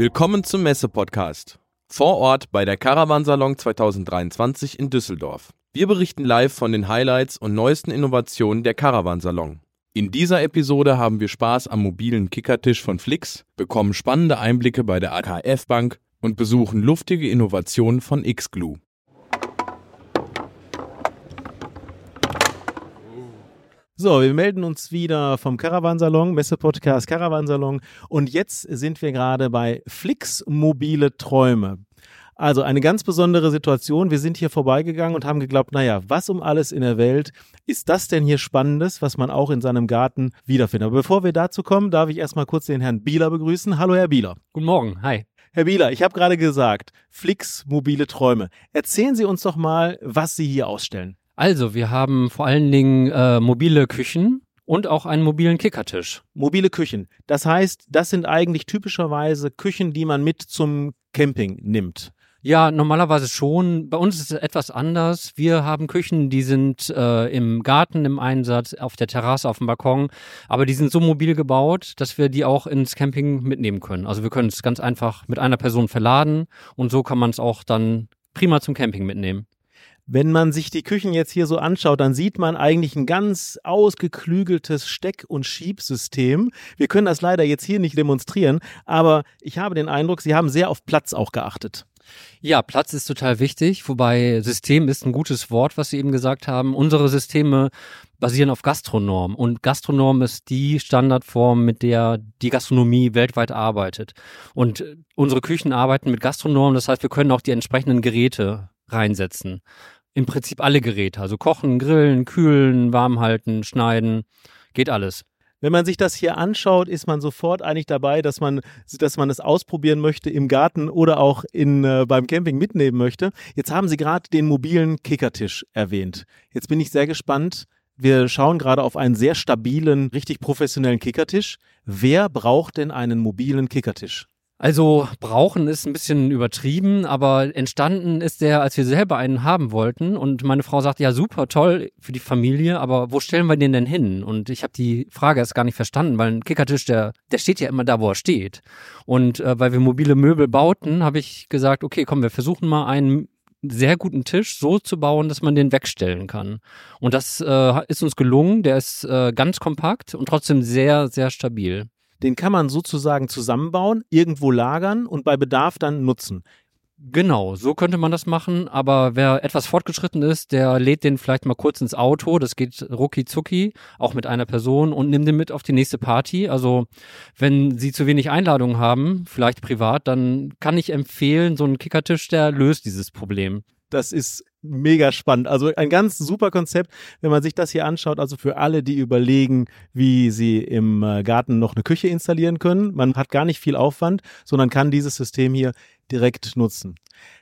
Willkommen zum Messe-Podcast. Vor Ort bei der Caravansalon 2023 in Düsseldorf. Wir berichten live von den Highlights und neuesten Innovationen der Caravansalon. In dieser Episode haben wir Spaß am mobilen Kickertisch von Flix, bekommen spannende Einblicke bei der AKF Bank und besuchen luftige Innovationen von Xglue. So, wir melden uns wieder vom Caravansalon, Messe-Podcast Caravansalon. Und jetzt sind wir gerade bei Flix Mobile Träume. Also eine ganz besondere Situation. Wir sind hier vorbeigegangen und haben geglaubt, naja, was um alles in der Welt ist das denn hier Spannendes, was man auch in seinem Garten wiederfindet? Aber bevor wir dazu kommen, darf ich erstmal kurz den Herrn Bieler begrüßen. Hallo, Herr Bieler. Guten Morgen, hi. Herr Bieler, ich habe gerade gesagt, Flix mobile Träume. Erzählen Sie uns doch mal, was Sie hier ausstellen. Also, wir haben vor allen Dingen äh, mobile Küchen und auch einen mobilen Kickertisch. Mobile Küchen. Das heißt, das sind eigentlich typischerweise Küchen, die man mit zum Camping nimmt. Ja, normalerweise schon. Bei uns ist es etwas anders. Wir haben Küchen, die sind äh, im Garten im Einsatz, auf der Terrasse, auf dem Balkon, aber die sind so mobil gebaut, dass wir die auch ins Camping mitnehmen können. Also wir können es ganz einfach mit einer Person verladen und so kann man es auch dann prima zum Camping mitnehmen. Wenn man sich die Küchen jetzt hier so anschaut, dann sieht man eigentlich ein ganz ausgeklügeltes Steck- und Schiebsystem. Wir können das leider jetzt hier nicht demonstrieren, aber ich habe den Eindruck, Sie haben sehr auf Platz auch geachtet. Ja, Platz ist total wichtig, wobei System ist ein gutes Wort, was Sie eben gesagt haben. Unsere Systeme basieren auf Gastronorm und Gastronorm ist die Standardform, mit der die Gastronomie weltweit arbeitet. Und unsere Küchen arbeiten mit Gastronorm, das heißt, wir können auch die entsprechenden Geräte reinsetzen im Prinzip alle Geräte. Also kochen, grillen, kühlen, warm halten, schneiden, geht alles. Wenn man sich das hier anschaut, ist man sofort eigentlich dabei, dass man, dass man es ausprobieren möchte im Garten oder auch in, äh, beim Camping mitnehmen möchte. Jetzt haben Sie gerade den mobilen Kickertisch erwähnt. Jetzt bin ich sehr gespannt. Wir schauen gerade auf einen sehr stabilen, richtig professionellen Kickertisch. Wer braucht denn einen mobilen Kickertisch? Also brauchen ist ein bisschen übertrieben, aber entstanden ist der, als wir selber einen haben wollten und meine Frau sagte, ja super, toll für die Familie, aber wo stellen wir den denn hin? Und ich habe die Frage erst gar nicht verstanden, weil ein Kickertisch, der, der steht ja immer da, wo er steht. Und äh, weil wir mobile Möbel bauten, habe ich gesagt, okay, komm, wir versuchen mal einen sehr guten Tisch so zu bauen, dass man den wegstellen kann. Und das äh, ist uns gelungen. Der ist äh, ganz kompakt und trotzdem sehr, sehr stabil. Den kann man sozusagen zusammenbauen, irgendwo lagern und bei Bedarf dann nutzen. Genau, so könnte man das machen, aber wer etwas fortgeschritten ist, der lädt den vielleicht mal kurz ins Auto, das geht rucki zucki, auch mit einer Person und nimmt den mit auf die nächste Party. Also wenn Sie zu wenig Einladungen haben, vielleicht privat, dann kann ich empfehlen, so ein Kickertisch, der löst dieses Problem. Das ist mega spannend. Also ein ganz super Konzept, wenn man sich das hier anschaut. Also für alle, die überlegen, wie sie im äh, Garten noch eine Küche installieren können. Man hat gar nicht viel Aufwand, sondern kann dieses System hier direkt nutzen.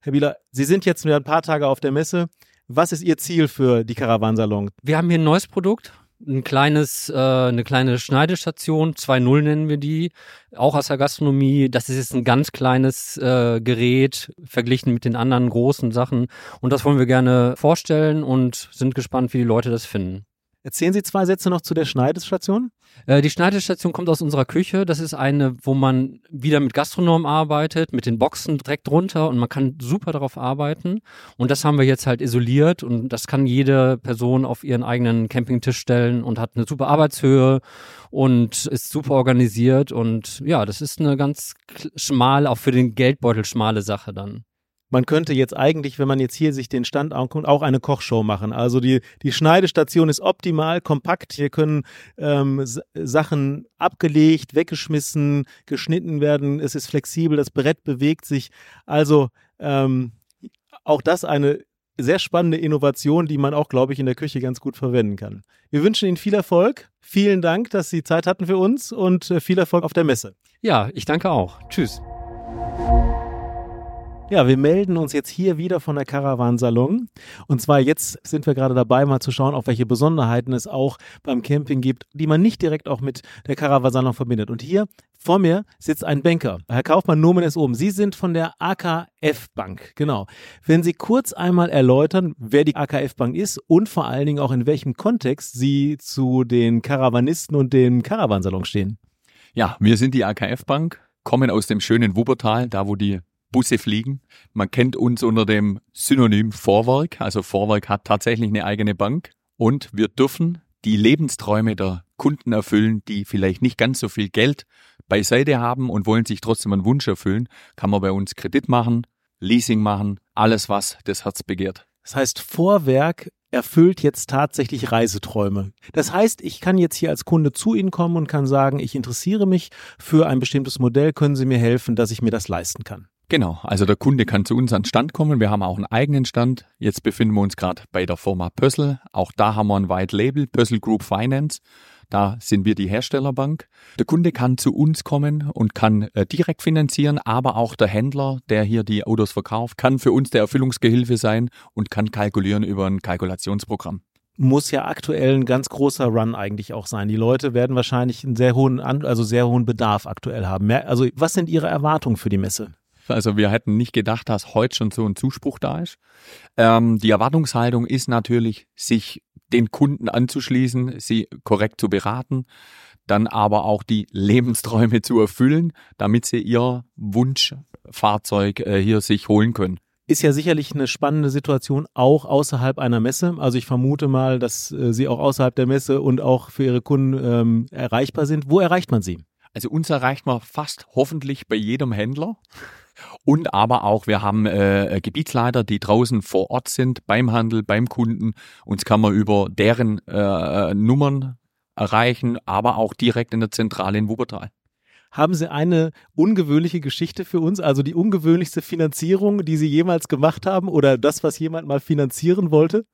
Herr Bieler, Sie sind jetzt ein paar Tage auf der Messe. Was ist Ihr Ziel für die Caravansalon? Wir haben hier ein neues Produkt, ein kleines, äh, eine kleine Schneidestation, 2.0 nennen wir die, auch aus der Gastronomie. Das ist jetzt ein ganz kleines äh, Gerät verglichen mit den anderen großen Sachen. Und das wollen wir gerne vorstellen und sind gespannt, wie die Leute das finden. Erzählen Sie zwei Sätze noch zu der Schneidestation. Äh, die Schneidestation kommt aus unserer Küche. Das ist eine, wo man wieder mit Gastronom arbeitet, mit den Boxen direkt drunter und man kann super darauf arbeiten. Und das haben wir jetzt halt isoliert und das kann jede Person auf ihren eigenen Campingtisch stellen und hat eine super Arbeitshöhe und ist super organisiert. Und ja, das ist eine ganz schmal, auch für den Geldbeutel schmale Sache dann man könnte jetzt eigentlich, wenn man jetzt hier sich den Stand anguckt, auch eine Kochshow machen. Also die, die Schneidestation ist optimal, kompakt. Hier können ähm, Sachen abgelegt, weggeschmissen, geschnitten werden. Es ist flexibel, das Brett bewegt sich. Also ähm, auch das eine sehr spannende Innovation, die man auch, glaube ich, in der Küche ganz gut verwenden kann. Wir wünschen Ihnen viel Erfolg. Vielen Dank, dass Sie Zeit hatten für uns und äh, viel Erfolg auf der Messe. Ja, ich danke auch. Tschüss. Ja, wir melden uns jetzt hier wieder von der Caravansalon. Und zwar jetzt sind wir gerade dabei, mal zu schauen, auf welche Besonderheiten es auch beim Camping gibt, die man nicht direkt auch mit der Caravansalon verbindet. Und hier vor mir sitzt ein Banker. Herr Kaufmann, Nomen ist oben. Sie sind von der AKF Bank. Genau. Wenn Sie kurz einmal erläutern, wer die AKF Bank ist und vor allen Dingen auch in welchem Kontext Sie zu den Karawanisten und dem Caravansalon stehen. Ja, wir sind die AKF Bank kommen aus dem schönen Wuppertal, da wo die Busse fliegen. Man kennt uns unter dem Synonym Vorwerk. Also Vorwerk hat tatsächlich eine eigene Bank. Und wir dürfen die Lebensträume der Kunden erfüllen, die vielleicht nicht ganz so viel Geld beiseite haben und wollen sich trotzdem einen Wunsch erfüllen, kann man bei uns Kredit machen, Leasing machen, alles, was das Herz begehrt. Das heißt, Vorwerk erfüllt jetzt tatsächlich Reiseträume. Das heißt, ich kann jetzt hier als Kunde zu Ihnen kommen und kann sagen, ich interessiere mich für ein bestimmtes Modell, können Sie mir helfen, dass ich mir das leisten kann. Genau, also der Kunde kann zu uns an den Stand kommen. Wir haben auch einen eigenen Stand. Jetzt befinden wir uns gerade bei der Firma Pössl. Auch da haben wir ein White Label, Pössl Group Finance. Da sind wir die Herstellerbank. Der Kunde kann zu uns kommen und kann äh, direkt finanzieren, aber auch der Händler, der hier die Autos verkauft, kann für uns der Erfüllungsgehilfe sein und kann kalkulieren über ein Kalkulationsprogramm muss ja aktuell ein ganz großer Run eigentlich auch sein. Die Leute werden wahrscheinlich einen sehr hohen, also sehr hohen Bedarf aktuell haben. Also was sind Ihre Erwartungen für die Messe? Also wir hätten nicht gedacht, dass heute schon so ein Zuspruch da ist. Ähm, die Erwartungshaltung ist natürlich, sich den Kunden anzuschließen, sie korrekt zu beraten, dann aber auch die Lebensträume zu erfüllen, damit sie ihr Wunschfahrzeug äh, hier sich holen können ist ja sicherlich eine spannende Situation auch außerhalb einer Messe. Also ich vermute mal, dass äh, Sie auch außerhalb der Messe und auch für Ihre Kunden ähm, erreichbar sind. Wo erreicht man Sie? Also uns erreicht man fast hoffentlich bei jedem Händler. Und aber auch, wir haben äh, Gebietsleiter, die draußen vor Ort sind, beim Handel, beim Kunden. Uns kann man über deren äh, Nummern erreichen, aber auch direkt in der Zentrale in Wuppertal. Haben Sie eine ungewöhnliche Geschichte für uns, also die ungewöhnlichste Finanzierung, die Sie jemals gemacht haben oder das, was jemand mal finanzieren wollte?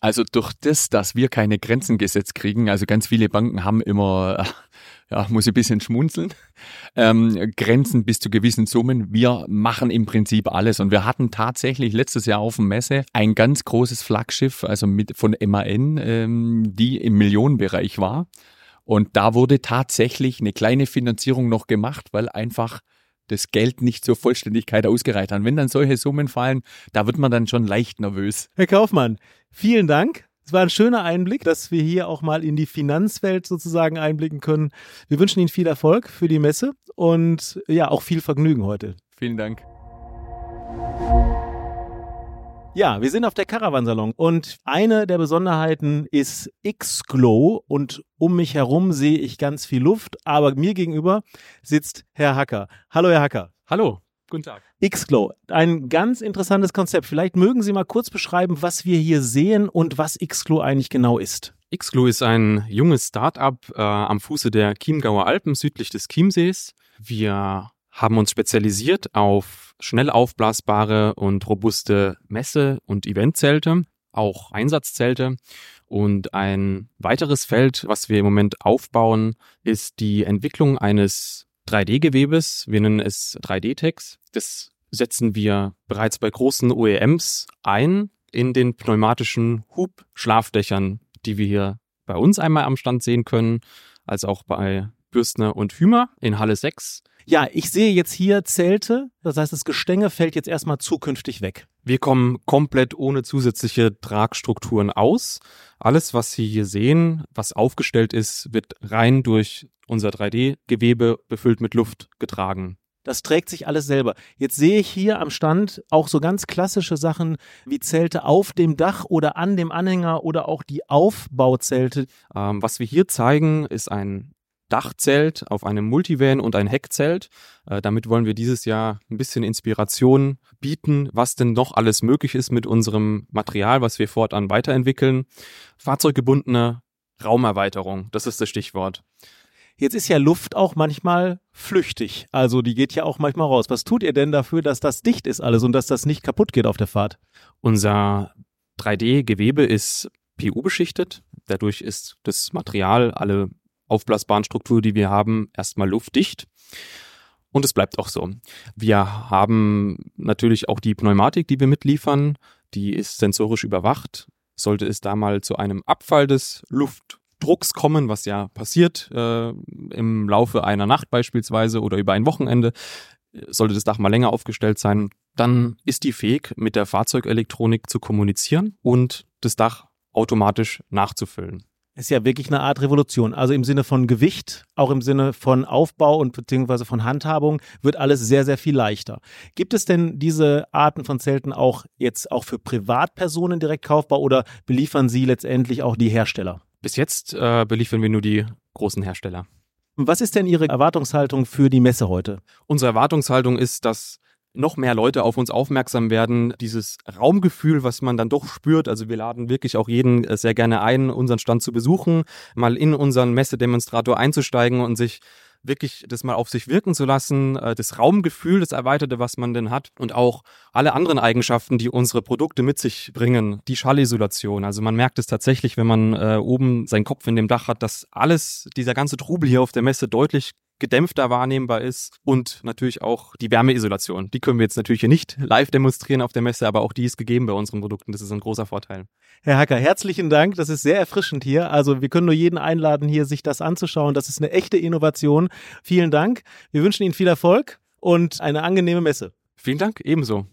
Also durch das, dass wir keine Grenzen gesetzt kriegen, also ganz viele Banken haben immer, ja, muss ich ein bisschen schmunzeln, ähm, Grenzen bis zu gewissen Summen. Wir machen im Prinzip alles und wir hatten tatsächlich letztes Jahr auf dem Messe ein ganz großes Flaggschiff, also mit von MAN, ähm, die im Millionenbereich war. Und da wurde tatsächlich eine kleine Finanzierung noch gemacht, weil einfach das Geld nicht zur Vollständigkeit ausgereicht hat. Und wenn dann solche Summen fallen, da wird man dann schon leicht nervös. Herr Kaufmann, vielen Dank. Es war ein schöner Einblick, dass wir hier auch mal in die Finanzwelt sozusagen einblicken können. Wir wünschen Ihnen viel Erfolg für die Messe und ja, auch viel Vergnügen heute. Vielen Dank. Ja, wir sind auf der Caravansalon und eine der Besonderheiten ist X-Glow und um mich herum sehe ich ganz viel Luft, aber mir gegenüber sitzt Herr Hacker. Hallo, Herr Hacker. Hallo. Guten Tag. X-Glow, ein ganz interessantes Konzept. Vielleicht mögen Sie mal kurz beschreiben, was wir hier sehen und was X-Glow eigentlich genau ist. X-Glow ist ein junges Start-up äh, am Fuße der Chiemgauer Alpen südlich des Chiemsees. Wir haben uns spezialisiert auf schnell aufblasbare und robuste Messe- und Eventzelte, auch Einsatzzelte. Und ein weiteres Feld, was wir im Moment aufbauen, ist die Entwicklung eines 3D-Gewebes. Wir nennen es 3D-Tex. Das setzen wir bereits bei großen OEMs ein in den pneumatischen Hub-Schlafdächern, die wir hier bei uns einmal am Stand sehen können, als auch bei Bürstner und Hümer in Halle 6. Ja, ich sehe jetzt hier Zelte. Das heißt, das Gestänge fällt jetzt erstmal zukünftig weg. Wir kommen komplett ohne zusätzliche Tragstrukturen aus. Alles, was Sie hier sehen, was aufgestellt ist, wird rein durch unser 3D-Gewebe befüllt mit Luft getragen. Das trägt sich alles selber. Jetzt sehe ich hier am Stand auch so ganz klassische Sachen wie Zelte auf dem Dach oder an dem Anhänger oder auch die Aufbauzelte. Ähm, was wir hier zeigen, ist ein Dachzelt auf einem Multivan und ein Heckzelt. Äh, damit wollen wir dieses Jahr ein bisschen Inspiration bieten, was denn noch alles möglich ist mit unserem Material, was wir fortan weiterentwickeln. Fahrzeuggebundene Raumerweiterung, das ist das Stichwort. Jetzt ist ja Luft auch manchmal flüchtig. Also die geht ja auch manchmal raus. Was tut ihr denn dafür, dass das dicht ist alles und dass das nicht kaputt geht auf der Fahrt? Unser 3D-Gewebe ist PU beschichtet. Dadurch ist das Material, alle aufblasbaren Struktur, die wir haben, erstmal luftdicht. Und es bleibt auch so. Wir haben natürlich auch die Pneumatik, die wir mitliefern. Die ist sensorisch überwacht. Sollte es da mal zu einem Abfall des Luftdrucks kommen, was ja passiert äh, im Laufe einer Nacht beispielsweise oder über ein Wochenende, sollte das Dach mal länger aufgestellt sein, dann ist die fähig, mit der Fahrzeugelektronik zu kommunizieren und das Dach automatisch nachzufüllen. Ist ja wirklich eine Art Revolution. Also im Sinne von Gewicht, auch im Sinne von Aufbau und beziehungsweise von Handhabung wird alles sehr, sehr viel leichter. Gibt es denn diese Arten von Zelten auch jetzt auch für Privatpersonen direkt kaufbar oder beliefern Sie letztendlich auch die Hersteller? Bis jetzt äh, beliefern wir nur die großen Hersteller. Was ist denn Ihre Erwartungshaltung für die Messe heute? Unsere Erwartungshaltung ist, dass noch mehr Leute auf uns aufmerksam werden. Dieses Raumgefühl, was man dann doch spürt. Also wir laden wirklich auch jeden äh, sehr gerne ein, unseren Stand zu besuchen, mal in unseren Messedemonstrator einzusteigen und sich wirklich das mal auf sich wirken zu lassen, äh, das Raumgefühl, das Erweiterte, was man denn hat und auch alle anderen Eigenschaften, die unsere Produkte mit sich bringen, die Schallisolation. Also man merkt es tatsächlich, wenn man äh, oben seinen Kopf in dem Dach hat, dass alles, dieser ganze Trubel hier auf der Messe deutlich gedämpfter wahrnehmbar ist und natürlich auch die Wärmeisolation. Die können wir jetzt natürlich hier nicht live demonstrieren auf der Messe, aber auch die ist gegeben bei unseren Produkten. Das ist ein großer Vorteil. Herr Hacker, herzlichen Dank. Das ist sehr erfrischend hier. Also wir können nur jeden einladen, hier sich das anzuschauen. Das ist eine echte Innovation. Vielen Dank. Wir wünschen Ihnen viel Erfolg und eine angenehme Messe. Vielen Dank, ebenso.